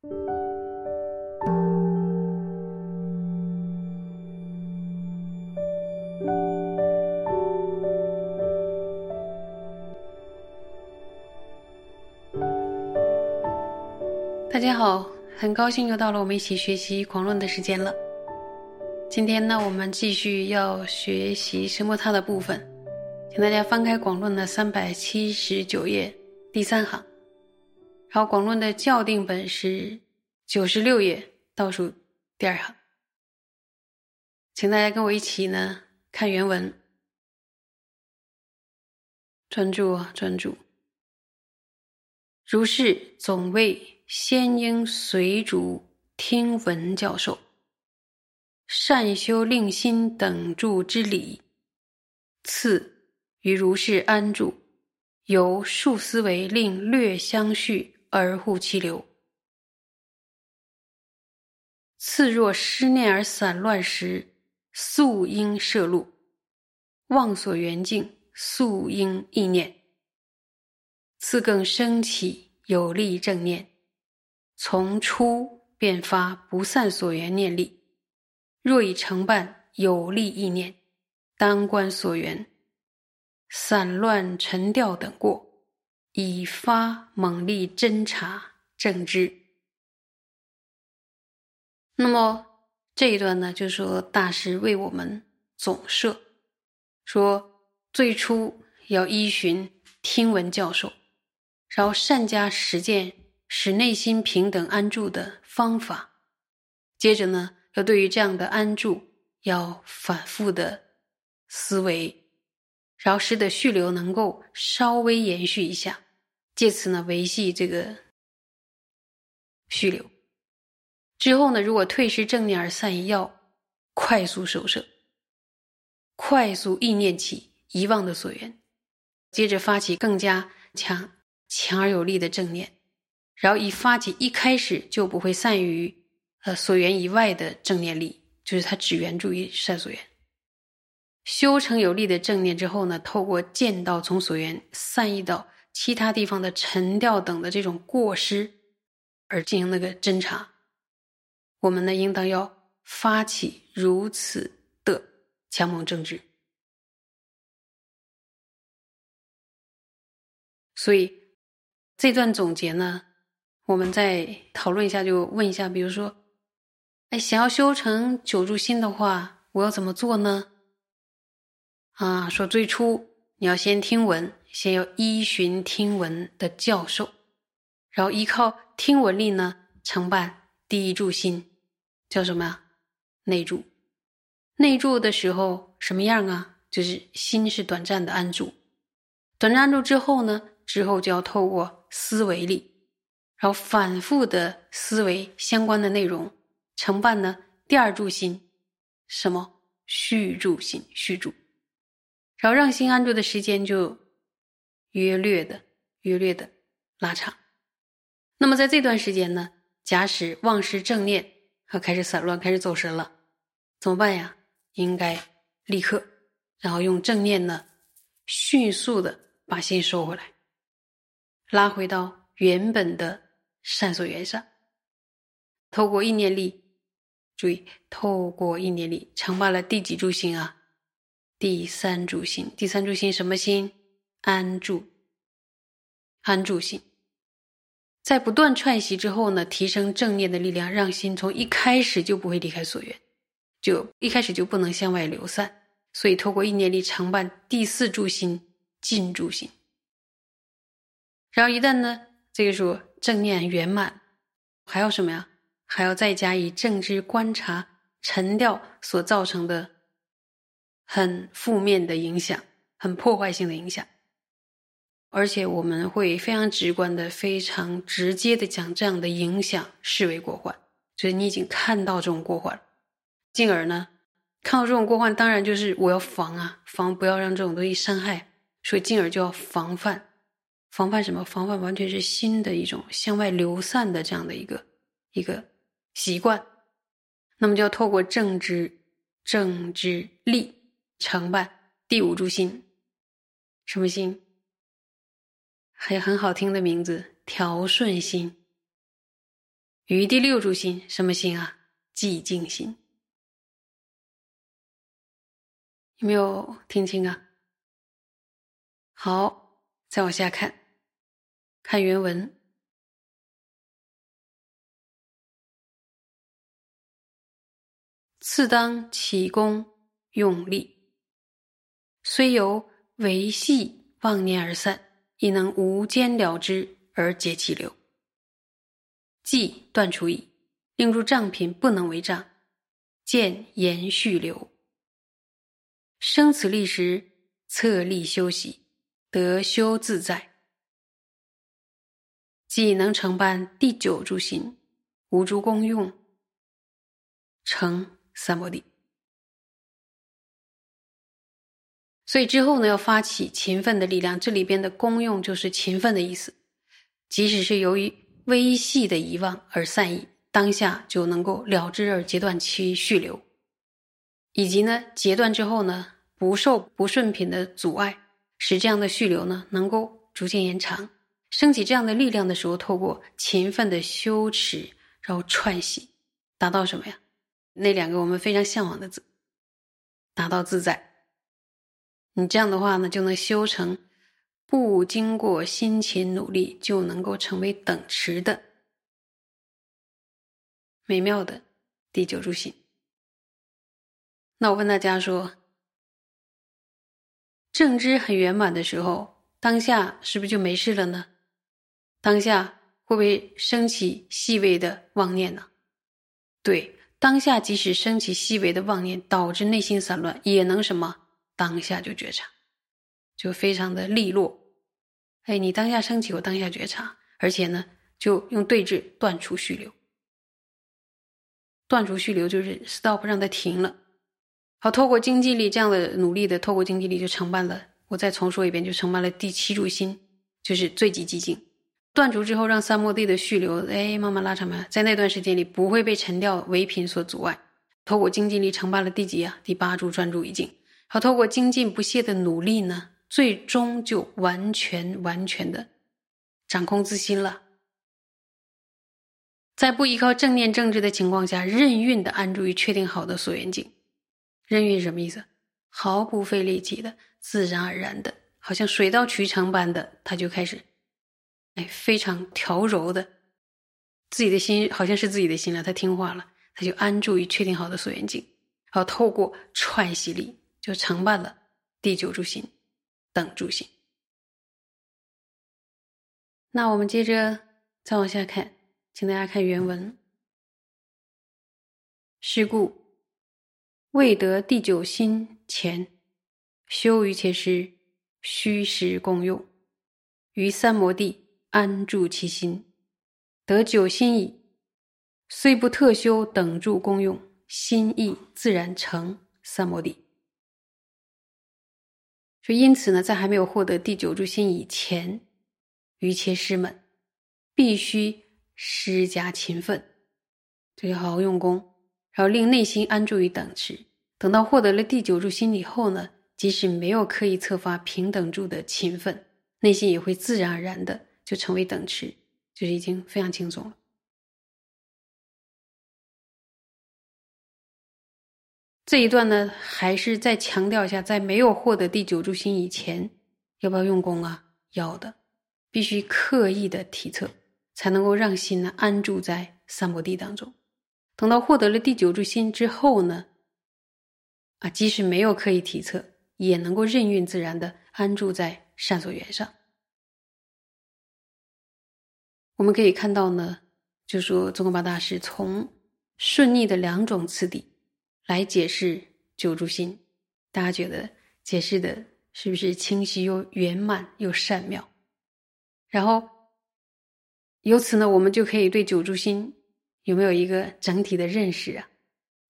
大家好，很高兴又到了我们一起学习广论的时间了。今天呢，我们继续要学习什么它的部分，请大家翻开广论的三百七十九页第三行，然后广论的校订本是九十六页倒数第二行，请大家跟我一起呢看原文，专注啊，专注。如是总谓。先应随主听闻教授，善修令心等住之理。次于如是安住，由数思维令略相续而护其流。次若失念而散乱时，素应摄入，妄所缘境，素应意念。次更升起有力正念。从初便发不散所缘念力，若已成办有力意念，当观所缘散乱沉掉等过，以发猛力侦查正知。那么这一段呢，就是说大师为我们总设，说最初要依循听闻教授，然后善加实践。使内心平等安住的方法，接着呢，要对于这样的安住，要反复的思维，然后使得续流能够稍微延续一下，借此呢维系这个虚流。之后呢，如果退失正念而散，要快速收摄，快速意念起遗忘的所缘，接着发起更加强强而有力的正念。然后一发起，一开始就不会散于呃所缘以外的正念力，就是它只缘注于善所缘。修成有力的正念之后呢，透过见到从所缘散逸到其他地方的沉掉等的这种过失，而进行那个侦查。我们呢，应当要发起如此的强猛政治。所以这段总结呢。我们再讨论一下，就问一下，比如说，哎，想要修成九住心的话，我要怎么做呢？啊，说最初你要先听闻，先要依循听闻的教授，然后依靠听闻力呢，承办第一住心，叫什么呀？内住。内住的时候什么样啊？就是心是短暂的安住，短暂安住之后呢，之后就要透过思维力。然后反复的思维相关的内容，承办呢第二住心，什么续住心续住，然后让心安住的时间就约略的约略的拉长。那么在这段时间呢，假使忘失正念和开始散乱，开始走神了，怎么办呀？应该立刻，然后用正念呢，迅速的把心收回来，拉回到原本的。善所缘上，透过意念力，注意，透过意念力承办了第几柱心啊？第三柱心。第三柱心什么心？安住，安住心。在不断串习之后呢，提升正念的力量，让心从一开始就不会离开所缘，就一开始就不能向外流散。所以，透过意念力承办第四柱心，进住心。然后一旦呢，这个时候。正念圆满，还要什么呀？还要再加以正知观察沉掉所造成的很负面的影响、很破坏性的影响。而且我们会非常直观的、非常直接的将这样的影响视为过患，所以你已经看到这种过患，进而呢，看到这种过患，当然就是我要防啊，防不要让这种东西伤害，所以进而就要防范。防范什么？防范完全是新的一种向外流散的这样的一个一个习惯。那么就要透过正知、正知力承办第五柱心，什么心？还有很好听的名字——调顺心。于第六柱心，什么心啊？寂静心。有没有听清啊？好，再往下看，看原文。次当起功用力，虽由维系妄念而散，亦能无间了之而解其流。即断除矣，令入障品不能为障，见延续流。生此力时，策力修习，得修自在，即能承办第九诸行，无诸功用，成三摩地。所以之后呢，要发起勤奋的力量。这里边的功用就是勤奋的意思，即使是由于微细的遗忘而散逸，当下就能够了之而截断其续流。以及呢，截断之后呢，不受不顺品的阻碍，使这样的续流呢能够逐渐延长。升起这样的力量的时候，透过勤奋的修持，然后串习，达到什么呀？那两个我们非常向往的字，达到自在。你这样的话呢，就能修成不经过辛勤努力就能够成为等持的美妙的第九柱心。那我问大家说，正知很圆满的时候，当下是不是就没事了呢？当下会不会升起细微的妄念呢？对，当下即使升起细微的妄念，导致内心散乱，也能什么？当下就觉察，就非常的利落。哎，你当下升起，我当下觉察，而且呢，就用对峙断除虚流。断除虚流就是 stop，让它停了。好，透过经济力这样的努力的，透过经济力就承办了。我再重说一遍，就承办了第七柱心，就是最极寂静。断除之后，让三摩地的续流，哎，慢慢拉长嘛，在那段时间里不会被沉掉唯品所阻碍。透过经济力承办了第几啊？第八柱专注已经。好，透过精进不懈的努力呢，最终就完全完全的掌控自心了。在不依靠正念正知的情况下，任运的安住于确定好的所缘境。任运什么意思？毫不费力气的，自然而然的，好像水到渠成般的，他就开始，哎，非常调柔的，自己的心好像是自己的心了，他听话了，他就安住于确定好的所缘境。好，透过串习力，就承办了第九柱心等柱心。那我们接着再往下看，请大家看原文。是故。未得第九心前，修于切师，虚实共用，于三摩地安住其心，得九心矣。虽不特修等住功用，心意自然成三摩地。说因此呢，在还没有获得第九柱心以前，于切师们必须施加勤奋，就要好好用功。然后令内心安住于等持，等到获得了第九柱心以后呢，即使没有刻意策发平等住的勤奋，内心也会自然而然的就成为等持，就是已经非常轻松了。这一段呢，还是再强调一下，在没有获得第九柱心以前，要不要用功啊？要的，必须刻意的体测，才能够让心呢安住在三摩地当中。等到获得了第九柱心之后呢，啊，即使没有刻意体测，也能够任运自然的安住在善所缘上。我们可以看到呢，就说宗喀巴大师从顺逆的两种次第来解释九柱心，大家觉得解释的是不是清晰又圆满又善妙？然后由此呢，我们就可以对九柱心。有没有一个整体的认识啊？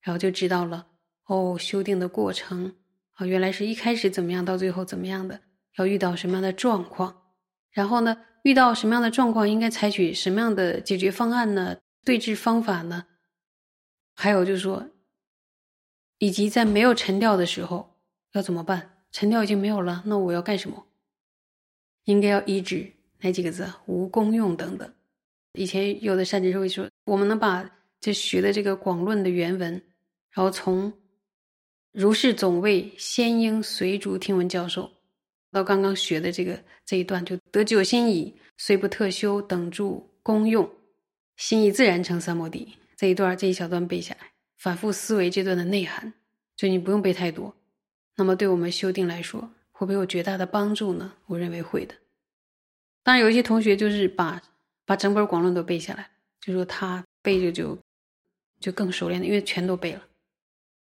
然后就知道了哦，修订的过程啊，原来是一开始怎么样，到最后怎么样的，要遇到什么样的状况，然后呢，遇到什么样的状况，应该采取什么样的解决方案呢？对治方法呢？还有就是说，以及在没有沉掉的时候要怎么办？沉掉已经没有了，那我要干什么？应该要医治哪几个字？无功用等等。以前有的善知识会说，我们能把这学的这个广论的原文，然后从如是总谓先应随逐听闻教授，到刚刚学的这个这一段，就得九心已，虽不特修，等住功用，心意自然成三摩地。这一段这一小段背下来，反复思维这段的内涵，就你不用背太多。那么对我们修订来说，会不会有绝大的帮助呢？我认为会的。当然，有一些同学就是把把整本广论都背下来，就说他背着就就更熟练了，因为全都背了。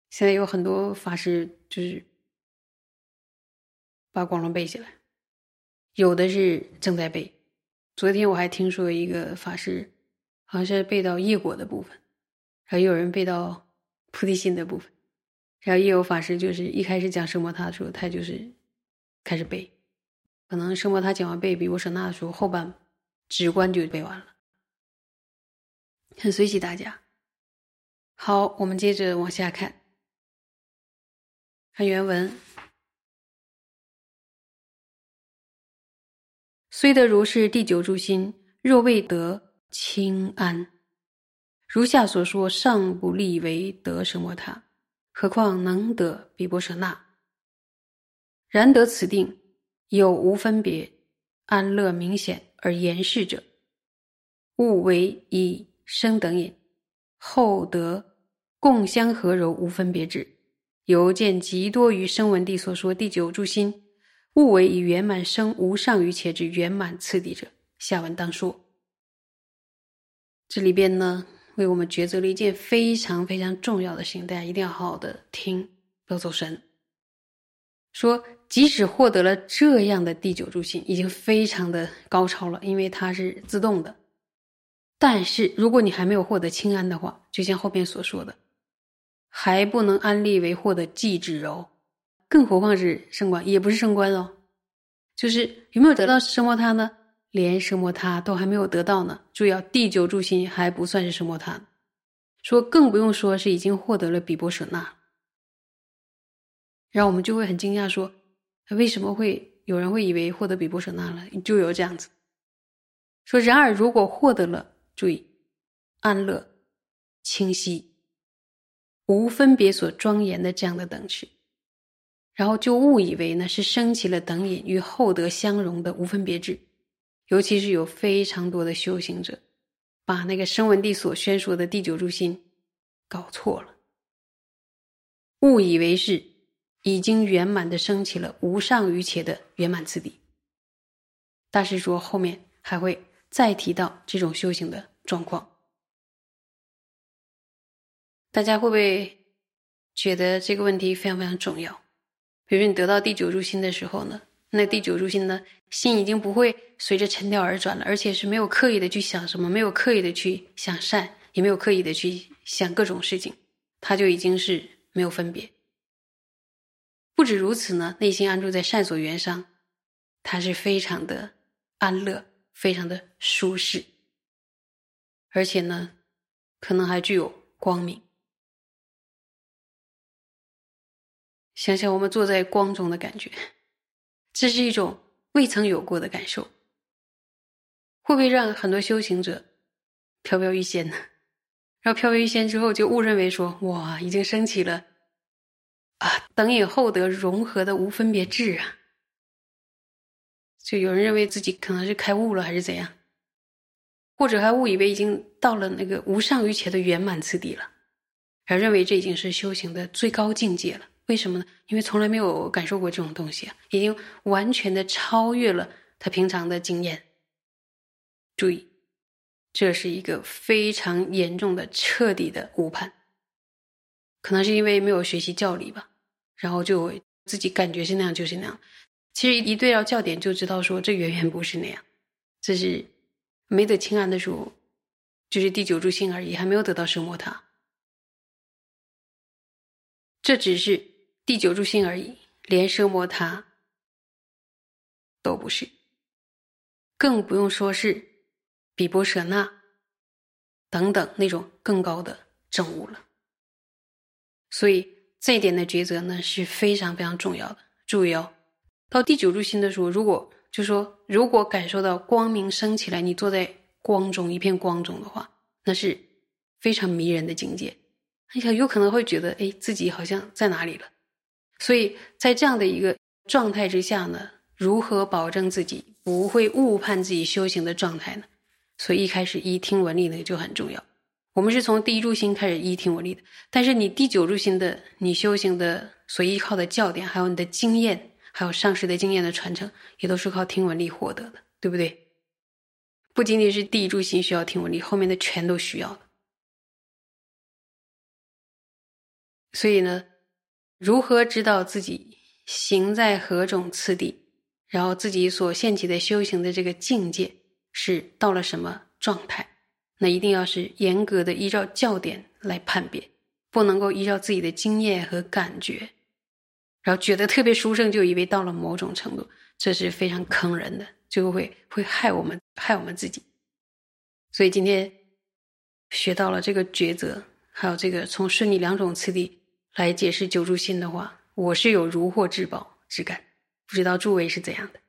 现在有很多法师就是把广论背起来，有的是正在背。昨天我还听说一个法师，好像是背到业果的部分，然后有人背到菩提心的部分，然后也有法师就是一开始讲圣摩他的时候，他就是开始背。可能圣摩他讲完背比波舍那的时候，后半直观就背完了，很随喜大家。好，我们接着往下看，看原文。虽得如是第九诸心，若未得清安，如下所说尚不立为得圣摩他，何况能得比波舍那？然得此定。有无分别，安乐明显而言示者，物为以生等也，后得共相合柔无分别智，犹见极多于声闻地所说第九诸心，物为以圆满生无上于且之圆满次第者。下文当说，这里边呢，为我们抉择了一件非常非常重要的事情，大家一定要好好的听，不要走神。说。即使获得了这样的第九柱心，已经非常的高超了，因为它是自动的。但是，如果你还没有获得清安的话，就像后边所说的，还不能安立为获得寂止哦，更何况是升官，也不是升官哦。就是有没有得到生摩他呢？连生摩他都还没有得到呢。注意，第九柱心还不算是生摩他，说更不用说是已经获得了比波舍那。然后我们就会很惊讶说。为什么会有人会以为获得比波舍那了？就有这样子说。然而，如果获得了，注意安乐、清晰、无分别所庄严的这样的等持，然后就误以为呢是升起了等引与厚德相融的无分别智。尤其是有非常多的修行者，把那个声闻地所宣说的第九柱心搞错了，误以为是。已经圆满的升起了无上于且的圆满次第。大师说后面还会再提到这种修行的状况。大家会不会觉得这个问题非常非常重要？比如你得到第九柱心的时候呢，那第九柱心呢，心已经不会随着尘调而转了，而且是没有刻意的去想什么，没有刻意的去想善，也没有刻意的去想各种事情，它就已经是没有分别。不止如此呢，内心安住在善所缘上，他是非常的安乐，非常的舒适，而且呢，可能还具有光明。想想我们坐在光中的感觉，这是一种未曾有过的感受，会不会让很多修行者飘飘欲仙呢？然后飘飘欲仙之后，就误认为说，哇，已经升起了。啊，等以后得融合的无分别智啊，就有人认为自己可能是开悟了，还是怎样，或者还误以为已经到了那个无上于且的圆满次第了，而认为这已经是修行的最高境界了。为什么呢？因为从来没有感受过这种东西啊，已经完全的超越了他平常的经验。注意，这是一个非常严重的、彻底的误判。可能是因为没有学习教理吧，然后就自己感觉是那样就是那样。其实一对到教典就知道说这远远不是那样，这是没得清安的时候，就是第九柱心而已，还没有得到生摩他。这只是第九柱心而已，连生摩他都不是，更不用说是比波舍那等等那种更高的正悟了。所以这一点的抉择呢是非常非常重要的。注意哦，到第九柱心的时候，如果就说如果感受到光明升起来，你坐在光中一片光中的话，那是非常迷人的境界。你想有可能会觉得，哎，自己好像在哪里了？所以在这样的一个状态之下呢，如何保证自己不会误判自己修行的状态呢？所以一开始一听闻力呢就很重要。我们是从第一柱心开始一听闻力的，但是你第九柱心的你修行的所依靠的教点，还有你的经验，还有上师的经验的传承，也都是靠听闻力获得的，对不对？不仅仅是第一柱心需要听闻力，后面的全都需要的。所以呢，如何知道自己行在何种次第，然后自己所现起的修行的这个境界是到了什么状态？那一定要是严格的依照教典来判别，不能够依照自己的经验和感觉，然后觉得特别殊胜，就以为到了某种程度，这是非常坑人的，就会会害我们，害我们自己。所以今天学到了这个抉择，还有这个从顺逆两种次第来解释九柱心的话，我是有如获至宝之感。不知道诸位是怎样的？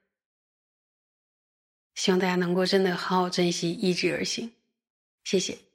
希望大家能够真的好好珍惜，一直而行。谢谢。